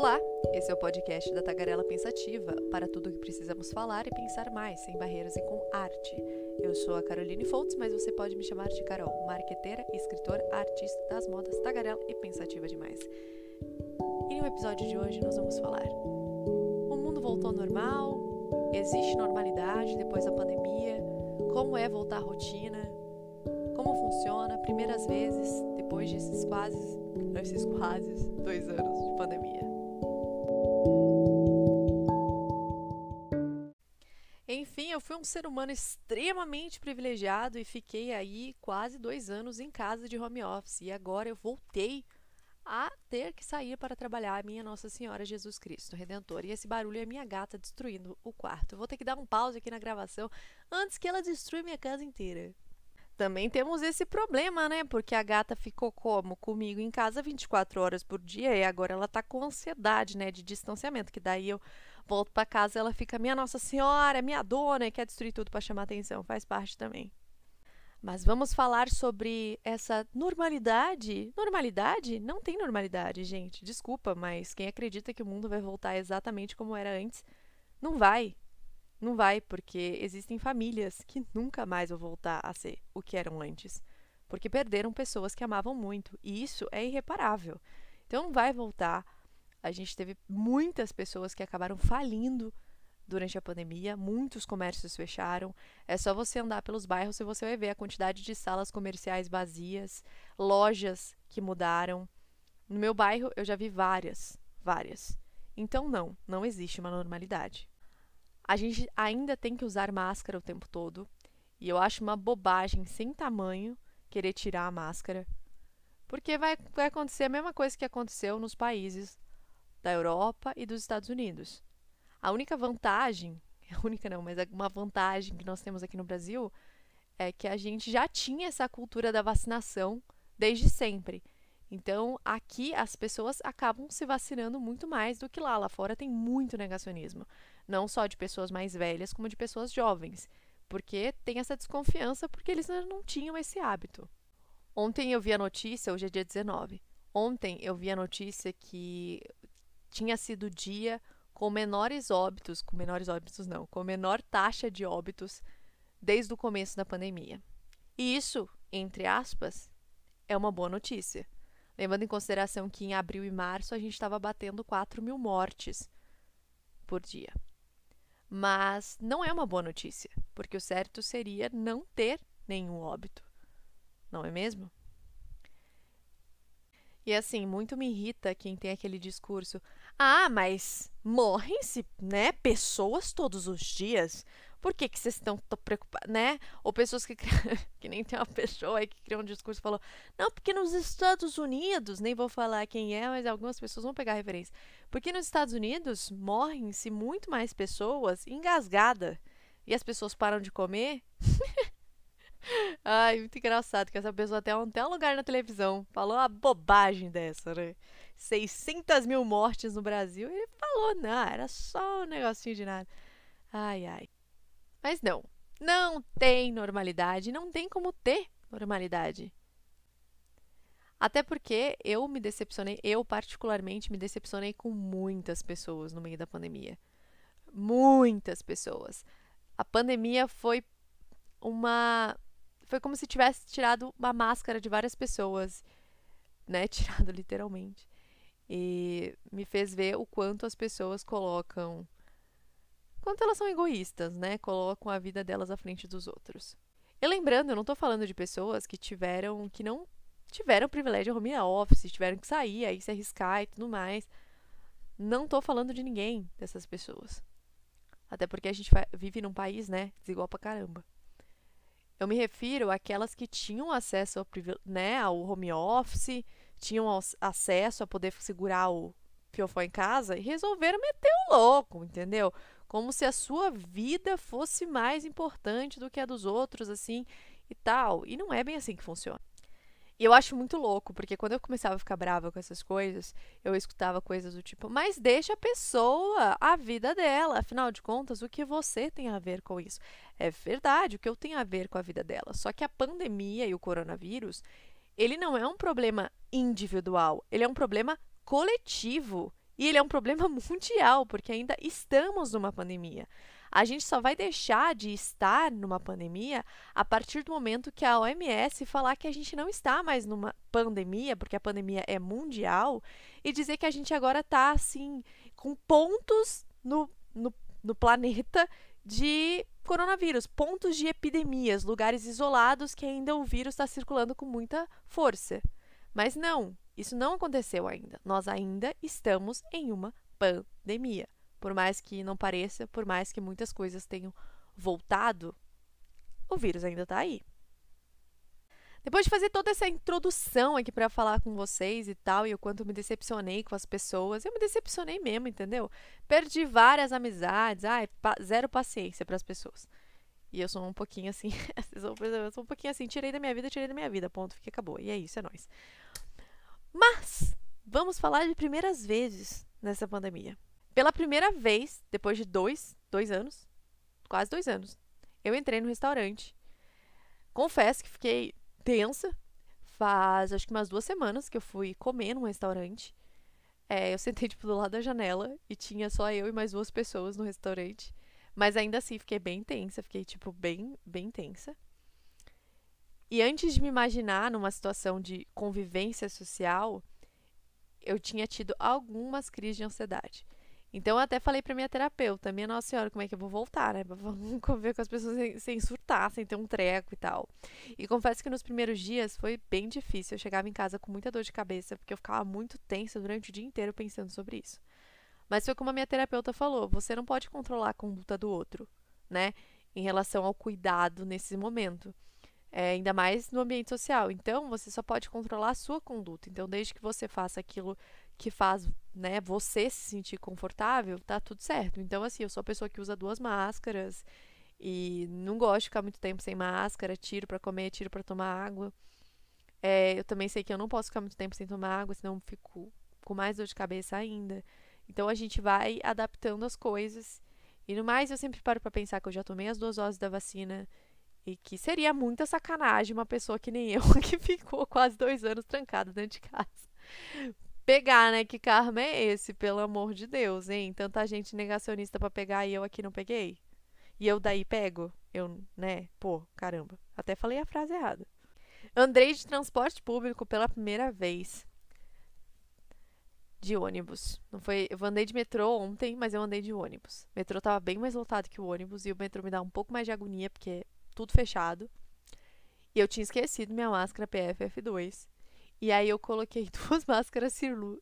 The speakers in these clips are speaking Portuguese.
Olá, esse é o podcast da Tagarela Pensativa, para tudo o que precisamos falar e pensar mais, sem barreiras e com arte. Eu sou a Caroline Foltz, mas você pode me chamar de Carol, marqueteira, escritora, artista das modas, tagarela e pensativa demais. E no episódio de hoje nós vamos falar: o mundo voltou ao normal? Existe normalidade depois da pandemia? Como é voltar à rotina? Como funciona? Primeiras vezes depois desses quase, esses quase dois anos de pandemia. Fui um ser humano extremamente privilegiado e fiquei aí quase dois anos em casa de home office. E agora eu voltei a ter que sair para trabalhar, minha Nossa Senhora Jesus Cristo Redentor. E esse barulho é minha gata destruindo o quarto. Vou ter que dar um pause aqui na gravação antes que ela destrua minha casa inteira. Também temos esse problema, né? Porque a gata ficou como? Comigo em casa 24 horas por dia e agora ela tá com ansiedade, né? De distanciamento. Que daí eu volto para casa ela fica, minha Nossa Senhora, minha dona, e quer destruir tudo para chamar atenção. Faz parte também. Mas vamos falar sobre essa normalidade. Normalidade? Não tem normalidade, gente. Desculpa, mas quem acredita que o mundo vai voltar exatamente como era antes, não vai. Não vai, porque existem famílias que nunca mais vão voltar a ser o que eram antes. Porque perderam pessoas que amavam muito. E isso é irreparável. Então não vai voltar. A gente teve muitas pessoas que acabaram falindo durante a pandemia, muitos comércios fecharam. É só você andar pelos bairros e você vai ver a quantidade de salas comerciais vazias, lojas que mudaram. No meu bairro eu já vi várias, várias. Então não, não existe uma normalidade. A gente ainda tem que usar máscara o tempo todo, e eu acho uma bobagem sem tamanho querer tirar a máscara, porque vai, vai acontecer a mesma coisa que aconteceu nos países da Europa e dos Estados Unidos. A única vantagem, a única não, mas uma vantagem que nós temos aqui no Brasil é que a gente já tinha essa cultura da vacinação desde sempre. Então, aqui as pessoas acabam se vacinando muito mais do que lá. Lá fora tem muito negacionismo. Não só de pessoas mais velhas, como de pessoas jovens. Porque tem essa desconfiança, porque eles não tinham esse hábito. Ontem eu vi a notícia, hoje é dia 19. Ontem eu vi a notícia que tinha sido o dia com menores óbitos, com menores óbitos não, com menor taxa de óbitos desde o começo da pandemia. E isso, entre aspas, é uma boa notícia. Levando em consideração que em abril e março a gente estava batendo 4 mil mortes por dia. Mas não é uma boa notícia, porque o certo seria não ter nenhum óbito. Não é mesmo? E assim, muito me irrita quem tem aquele discurso: "Ah, mas morrem-se, né, pessoas todos os dias. Por que, que vocês estão preocupados, né? Ou pessoas que que nem tem uma pessoa aí que criou um discurso e falou: "Não, porque nos Estados Unidos, nem vou falar quem é, mas algumas pessoas vão pegar a referência. Porque nos Estados Unidos morrem-se muito mais pessoas engasgada e as pessoas param de comer Ai, muito engraçado que essa pessoa até um, até um lugar na televisão falou uma bobagem dessa, né? 600 mil mortes no Brasil. Ele falou, não, era só um negocinho de nada. Ai, ai. Mas não, não tem normalidade, não tem como ter normalidade. Até porque eu me decepcionei, eu particularmente me decepcionei com muitas pessoas no meio da pandemia. Muitas pessoas. A pandemia foi uma foi como se tivesse tirado uma máscara de várias pessoas, né? Tirado literalmente. E me fez ver o quanto as pessoas colocam. Quanto elas são egoístas, né? Colocam a vida delas à frente dos outros. E lembrando, eu não estou falando de pessoas que tiveram. que não tiveram privilégio de home office, tiveram que sair, aí se arriscar e tudo mais. Não estou falando de ninguém dessas pessoas. Até porque a gente vive num país, né? Desigual pra caramba. Eu me refiro àquelas que tinham acesso ao, né, ao home office, tinham acesso a poder segurar o fiofó em casa e resolveram meter o louco, entendeu? Como se a sua vida fosse mais importante do que a dos outros, assim, e tal. E não é bem assim que funciona. E eu acho muito louco, porque quando eu começava a ficar brava com essas coisas, eu escutava coisas do tipo, mas deixa a pessoa, a vida dela. Afinal de contas, o que você tem a ver com isso? É verdade, o que eu tenho a ver com a vida dela. Só que a pandemia e o coronavírus, ele não é um problema individual, ele é um problema coletivo. E ele é um problema mundial, porque ainda estamos numa pandemia. A gente só vai deixar de estar numa pandemia a partir do momento que a OMS falar que a gente não está mais numa pandemia, porque a pandemia é mundial, e dizer que a gente agora está assim, com pontos no, no, no planeta de coronavírus, pontos de epidemias, lugares isolados que ainda o vírus está circulando com muita força. Mas não, isso não aconteceu ainda. Nós ainda estamos em uma pandemia. Por mais que não pareça, por mais que muitas coisas tenham voltado, o vírus ainda está aí. Depois de fazer toda essa introdução aqui para falar com vocês e tal, e o quanto me decepcionei com as pessoas, eu me decepcionei mesmo, entendeu? Perdi várias amizades, ai, pa zero paciência para as pessoas. E eu sou um pouquinho assim, eu sou um pouquinho assim, tirei da minha vida, tirei da minha vida, ponto, fica acabou. E é isso, é nóis. Mas vamos falar de primeiras vezes nessa pandemia. Pela primeira vez, depois de dois, dois anos, quase dois anos, eu entrei no restaurante. Confesso que fiquei tensa. Faz acho que umas duas semanas que eu fui comer num restaurante. É, eu sentei tipo do lado da janela e tinha só eu e mais duas pessoas no restaurante. Mas ainda assim fiquei bem tensa, fiquei tipo bem, bem tensa. E antes de me imaginar numa situação de convivência social, eu tinha tido algumas crises de ansiedade. Então eu até falei pra minha terapeuta, minha Nossa Senhora, como é que eu vou voltar, né? Pra conviver com as pessoas sem, sem, surtar, sem ter um treco e tal. E confesso que nos primeiros dias foi bem difícil. Eu chegava em casa com muita dor de cabeça, porque eu ficava muito tensa durante o dia inteiro pensando sobre isso. Mas foi como a minha terapeuta falou: você não pode controlar a conduta do outro, né? Em relação ao cuidado nesse momento. É, ainda mais no ambiente social. Então, você só pode controlar a sua conduta. Então, desde que você faça aquilo que faz né, você se sentir confortável, tá tudo certo. Então, assim, eu sou a pessoa que usa duas máscaras e não gosto de ficar muito tempo sem máscara, tiro para comer, tiro para tomar água. É, eu também sei que eu não posso ficar muito tempo sem tomar água, senão fico com mais dor de cabeça ainda. Então a gente vai adaptando as coisas. E no mais, eu sempre paro para pensar que eu já tomei as duas doses da vacina e que seria muita sacanagem uma pessoa que nem eu, que ficou quase dois anos trancada dentro de casa. Pegar, né? Que karma é esse, pelo amor de Deus, hein? Tanta gente negacionista para pegar e eu aqui não peguei. E eu daí pego? Eu, né? Pô, caramba. Até falei a frase errada. Andrei de transporte público pela primeira vez. De ônibus. Não foi, eu andei de metrô ontem, mas eu andei de ônibus. O metrô tava bem mais lotado que o ônibus e o metrô me dá um pouco mais de agonia porque tudo fechado. E eu tinha esquecido minha máscara PFF2. E aí eu coloquei duas máscaras, cirú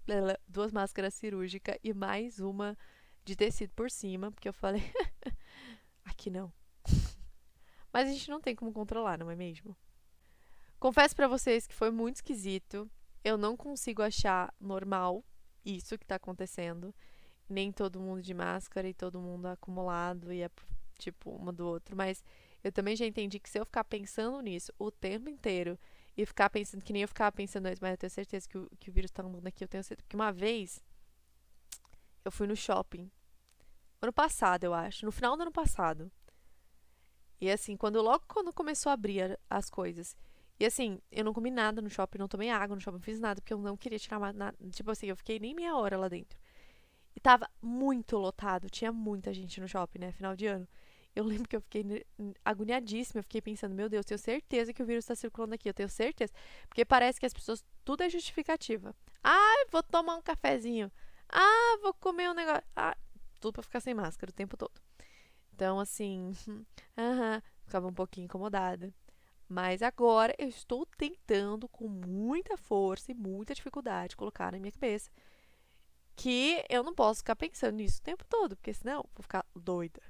duas máscaras cirúrgicas e mais uma de tecido por cima, porque eu falei, aqui não. Mas a gente não tem como controlar, não é mesmo? Confesso para vocês que foi muito esquisito. Eu não consigo achar normal isso que tá acontecendo. Nem todo mundo de máscara e todo mundo acumulado e é tipo uma do outro, mas eu também já entendi que se eu ficar pensando nisso o tempo inteiro e ficar pensando, que nem eu ficava pensando antes, mas eu tenho certeza que o, que o vírus tá andando aqui, eu tenho certeza. Porque uma vez eu fui no shopping. Ano passado, eu acho. No final do ano passado. E assim, quando logo quando começou a abrir as coisas. E assim, eu não comi nada no shopping, não tomei água no shopping, não fiz nada, porque eu não queria tirar nada. Tipo assim, eu fiquei nem meia hora lá dentro. E tava muito lotado, tinha muita gente no shopping, né? Final de ano. Eu lembro que eu fiquei agoniadíssima, eu fiquei pensando, meu Deus, tenho certeza que o vírus está circulando aqui, eu tenho certeza. Porque parece que as pessoas, tudo é justificativa. Ah, vou tomar um cafezinho. Ah, vou comer um negócio. Ah, tudo para ficar sem máscara o tempo todo. Então, assim, aham, ficava um pouquinho incomodada. Mas agora eu estou tentando com muita força e muita dificuldade colocar na minha cabeça que eu não posso ficar pensando nisso o tempo todo, porque senão eu vou ficar doida.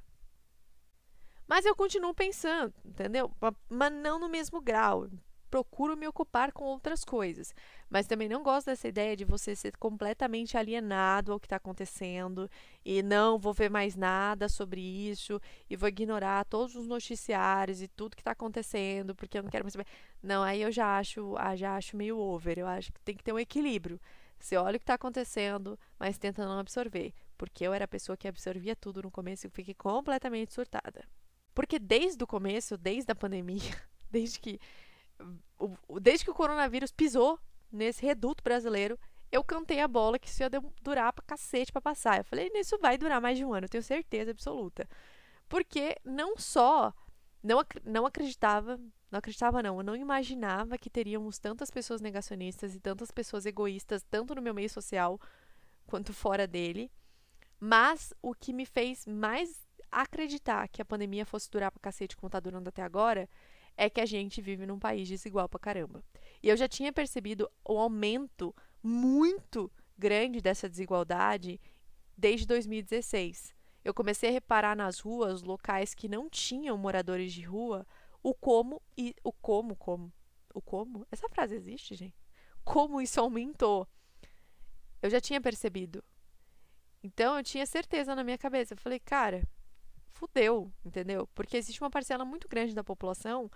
Mas eu continuo pensando, entendeu? Mas não no mesmo grau. Procuro me ocupar com outras coisas. Mas também não gosto dessa ideia de você ser completamente alienado ao que está acontecendo e não vou ver mais nada sobre isso e vou ignorar todos os noticiários e tudo que está acontecendo porque eu não quero mais saber. Não, aí eu já acho, ah, já acho meio over. Eu acho que tem que ter um equilíbrio. Você olha o que está acontecendo, mas tenta não absorver. Porque eu era a pessoa que absorvia tudo no começo e fiquei completamente surtada. Porque desde o começo, desde a pandemia, desde que, desde que o coronavírus pisou nesse reduto brasileiro, eu cantei a bola que isso ia durar pra cacete pra passar. Eu falei, isso vai durar mais de um ano, eu tenho certeza absoluta. Porque não só não, ac não acreditava, não acreditava não, eu não imaginava que teríamos tantas pessoas negacionistas e tantas pessoas egoístas, tanto no meu meio social quanto fora dele. Mas o que me fez mais acreditar que a pandemia fosse durar pra cacete como tá durando até agora é que a gente vive num país desigual pra caramba. E eu já tinha percebido o aumento muito grande dessa desigualdade desde 2016. Eu comecei a reparar nas ruas, locais que não tinham moradores de rua, o como e o como como o como? Essa frase existe, gente? Como isso aumentou? Eu já tinha percebido. Então eu tinha certeza na minha cabeça. Eu falei, cara, fudeu, entendeu? Porque existe uma parcela muito grande da população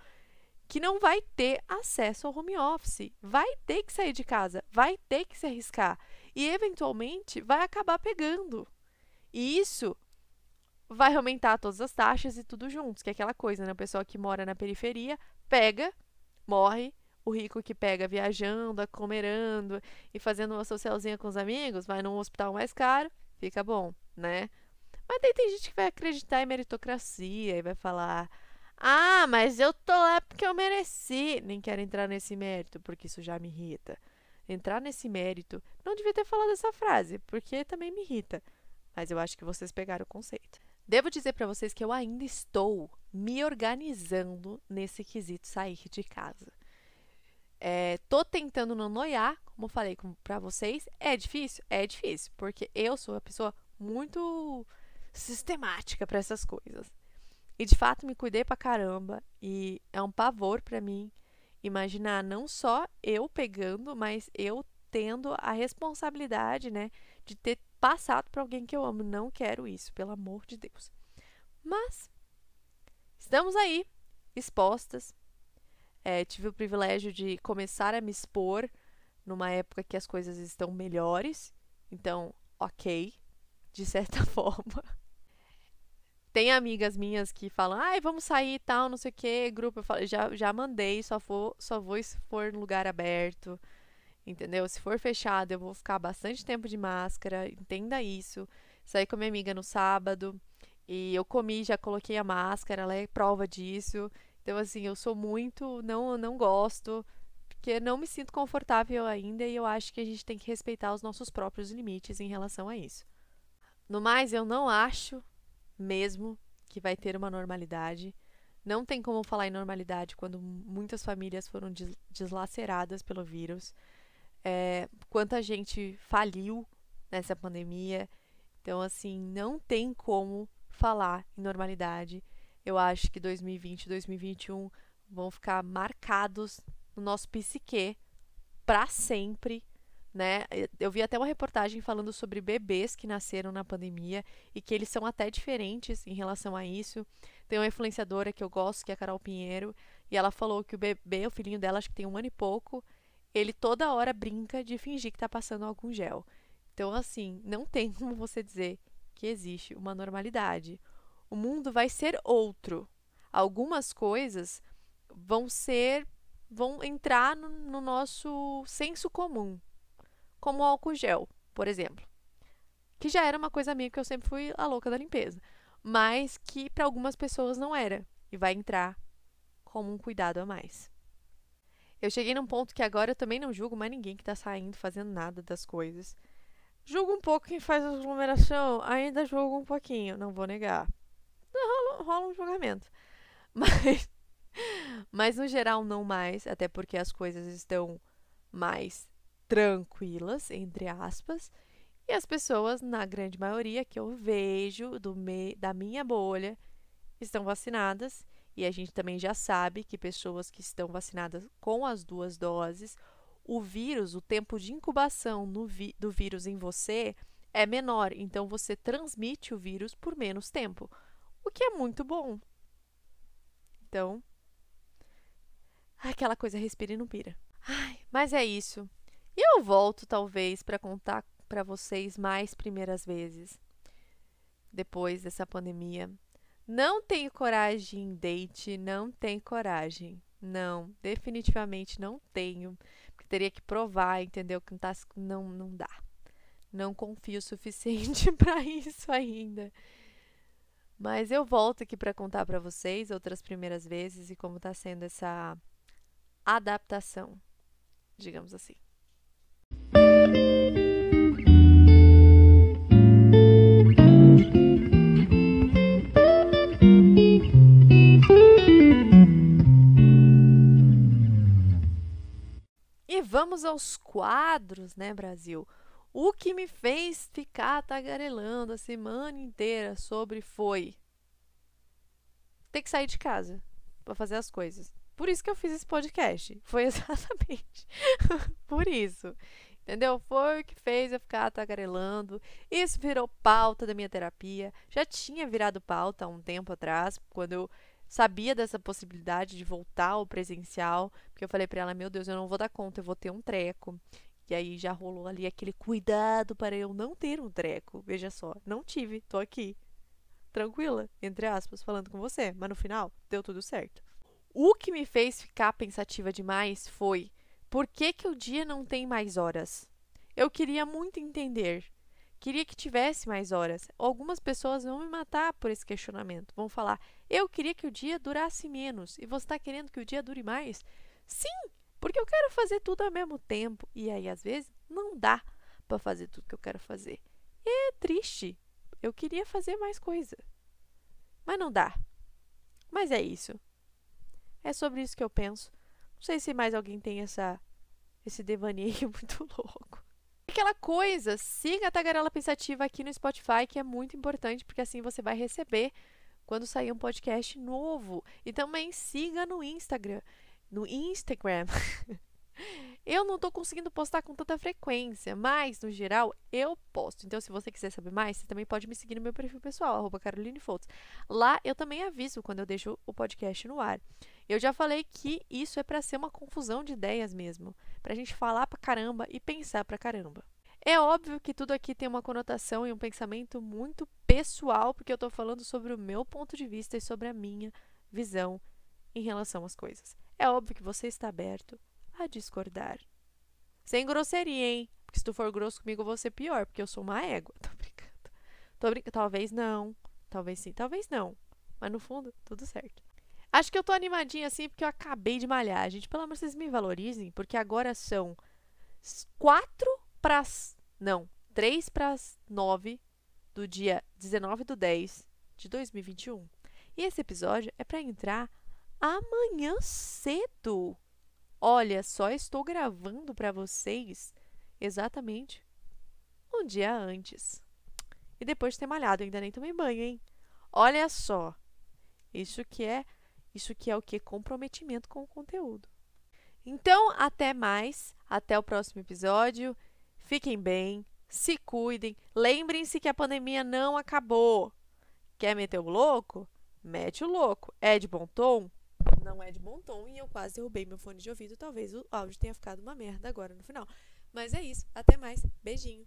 que não vai ter acesso ao home office, vai ter que sair de casa, vai ter que se arriscar e eventualmente vai acabar pegando. E isso vai aumentar todas as taxas e tudo juntos, que é aquela coisa, né? A pessoa que mora na periferia pega, morre, o rico que pega viajando, acomerando e fazendo uma socialzinha com os amigos, vai num hospital mais caro, fica bom, né? Mas daí tem gente que vai acreditar em meritocracia e vai falar: ah, mas eu tô lá porque eu mereci. Nem quero entrar nesse mérito, porque isso já me irrita. Entrar nesse mérito. Não devia ter falado essa frase, porque também me irrita. Mas eu acho que vocês pegaram o conceito. Devo dizer para vocês que eu ainda estou me organizando nesse quesito sair de casa. É, tô tentando não noiar, como falei para vocês. É difícil? É difícil, porque eu sou uma pessoa muito sistemática para essas coisas. E de fato me cuidei pra caramba e é um pavor para mim imaginar não só eu pegando, mas eu tendo a responsabilidade, né, de ter passado para alguém que eu amo. Não quero isso, pelo amor de Deus. Mas estamos aí, expostas. É, tive o privilégio de começar a me expor numa época que as coisas estão melhores. Então, ok, de certa forma. Tem amigas minhas que falam, ai, vamos sair e tal, não sei o que, grupo. Eu falo, já, já mandei, só vou, só vou se for no lugar aberto. Entendeu? Se for fechado, eu vou ficar bastante tempo de máscara. Entenda isso. Saí com minha amiga no sábado e eu comi, já coloquei a máscara, ela é prova disso. Então, assim, eu sou muito. Não, não gosto, porque não me sinto confortável ainda e eu acho que a gente tem que respeitar os nossos próprios limites em relação a isso. No mais, eu não acho mesmo que vai ter uma normalidade. Não tem como falar em normalidade quando muitas famílias foram des deslaceradas pelo vírus. É, quanta gente faliu nessa pandemia. Então, assim, não tem como falar em normalidade. Eu acho que 2020 e 2021 vão ficar marcados no nosso psique para sempre né? Eu vi até uma reportagem falando sobre bebês que nasceram na pandemia e que eles são até diferentes em relação a isso. Tem uma influenciadora que eu gosto, que é a Carol Pinheiro, e ela falou que o bebê, o filhinho dela, acho que tem um ano e pouco, ele toda hora brinca de fingir que está passando algum gel. Então, assim, não tem como você dizer que existe uma normalidade. O mundo vai ser outro. Algumas coisas vão ser, vão entrar no, no nosso senso comum, como o álcool gel, por exemplo. Que já era uma coisa minha que eu sempre fui a louca da limpeza, mas que para algumas pessoas não era e vai entrar como um cuidado a mais. Eu cheguei num ponto que agora eu também não julgo mais ninguém que está saindo fazendo nada das coisas. Julgo um pouco quem faz aglomeração, ainda julgo um pouquinho, não vou negar. Rola, rola um julgamento. Mas, mas no geral não mais, até porque as coisas estão mais tranquilas, entre aspas, e as pessoas, na grande maioria que eu vejo do me da minha bolha, estão vacinadas. E a gente também já sabe que pessoas que estão vacinadas com as duas doses, o vírus, o tempo de incubação vi do vírus em você é menor, então você transmite o vírus por menos tempo, o que é muito bom. Então, aquela coisa respira e não pira. Ai, mas é isso. E eu volto, talvez, para contar para vocês mais primeiras vezes depois dessa pandemia. Não tenho coragem, date, não tem coragem. Não, definitivamente não tenho. Porque teria que provar, entendeu? Que não, tá, não, não dá. Não confio o suficiente para isso ainda. Mas eu volto aqui para contar para vocês outras primeiras vezes e como está sendo essa adaptação, digamos assim. E vamos aos quadros, né, Brasil? O que me fez ficar tagarelando a semana inteira sobre foi ter que sair de casa para fazer as coisas. Por isso que eu fiz esse podcast. Foi exatamente por isso. Entendeu? Foi o que fez eu ficar tagarelando. Isso virou pauta da minha terapia. Já tinha virado pauta há um tempo atrás, quando eu sabia dessa possibilidade de voltar ao presencial, porque eu falei para ela: "Meu Deus, eu não vou dar conta, eu vou ter um treco". E aí já rolou ali aquele cuidado para eu não ter um treco. Veja só, não tive, tô aqui. Tranquila, entre aspas, falando com você, mas no final deu tudo certo. O que me fez ficar pensativa demais foi por que, que o dia não tem mais horas? Eu queria muito entender. Queria que tivesse mais horas. Algumas pessoas vão me matar por esse questionamento. Vão falar: eu queria que o dia durasse menos e você está querendo que o dia dure mais? Sim, porque eu quero fazer tudo ao mesmo tempo. E aí, às vezes, não dá para fazer tudo que eu quero fazer. E é triste. Eu queria fazer mais coisa. Mas não dá. Mas é isso. É sobre isso que eu penso. Não sei se mais alguém tem essa esse devaneio muito louco. Aquela coisa, siga a Tagarela Pensativa aqui no Spotify, que é muito importante, porque assim você vai receber quando sair um podcast novo. E também siga no Instagram no Instagram. eu não estou conseguindo postar com tanta frequência, mas no geral eu posto. Então, se você quiser saber mais, você também pode me seguir no meu perfil pessoal, arroba Caroline. Lá eu também aviso quando eu deixo o podcast no ar. Eu já falei que isso é para ser uma confusão de ideias mesmo, para a gente falar pra caramba e pensar pra caramba. É óbvio que tudo aqui tem uma conotação e um pensamento muito pessoal, porque eu estou falando sobre o meu ponto de vista e sobre a minha visão em relação às coisas é óbvio que você está aberto a discordar. Sem grosseria, hein? Porque se tu for grosso comigo, eu vou ser pior, porque eu sou uma égua. Tô brincando. Tô brincando. Talvez não. Talvez sim, talvez não. Mas no fundo, tudo certo. Acho que eu tô animadinha assim porque eu acabei de malhar. Gente, pelo amor de vocês me valorizem, porque agora são quatro para não, três para nove do dia 19 do 10 de 2021. E esse episódio é para entrar amanhã cedo. Olha, só estou gravando para vocês exatamente um dia antes. E depois de ter malhado, ainda nem tomei banho, hein? Olha só. Isso que é, isso que é o que comprometimento com o conteúdo. Então, até mais, até o próximo episódio. Fiquem bem, se cuidem. Lembrem-se que a pandemia não acabou. Quer meter o louco? Mete o louco. É de bom tom? Não é de bom tom e eu quase derrubei meu fone de ouvido. Talvez o áudio tenha ficado uma merda agora no final. Mas é isso. Até mais. Beijinho.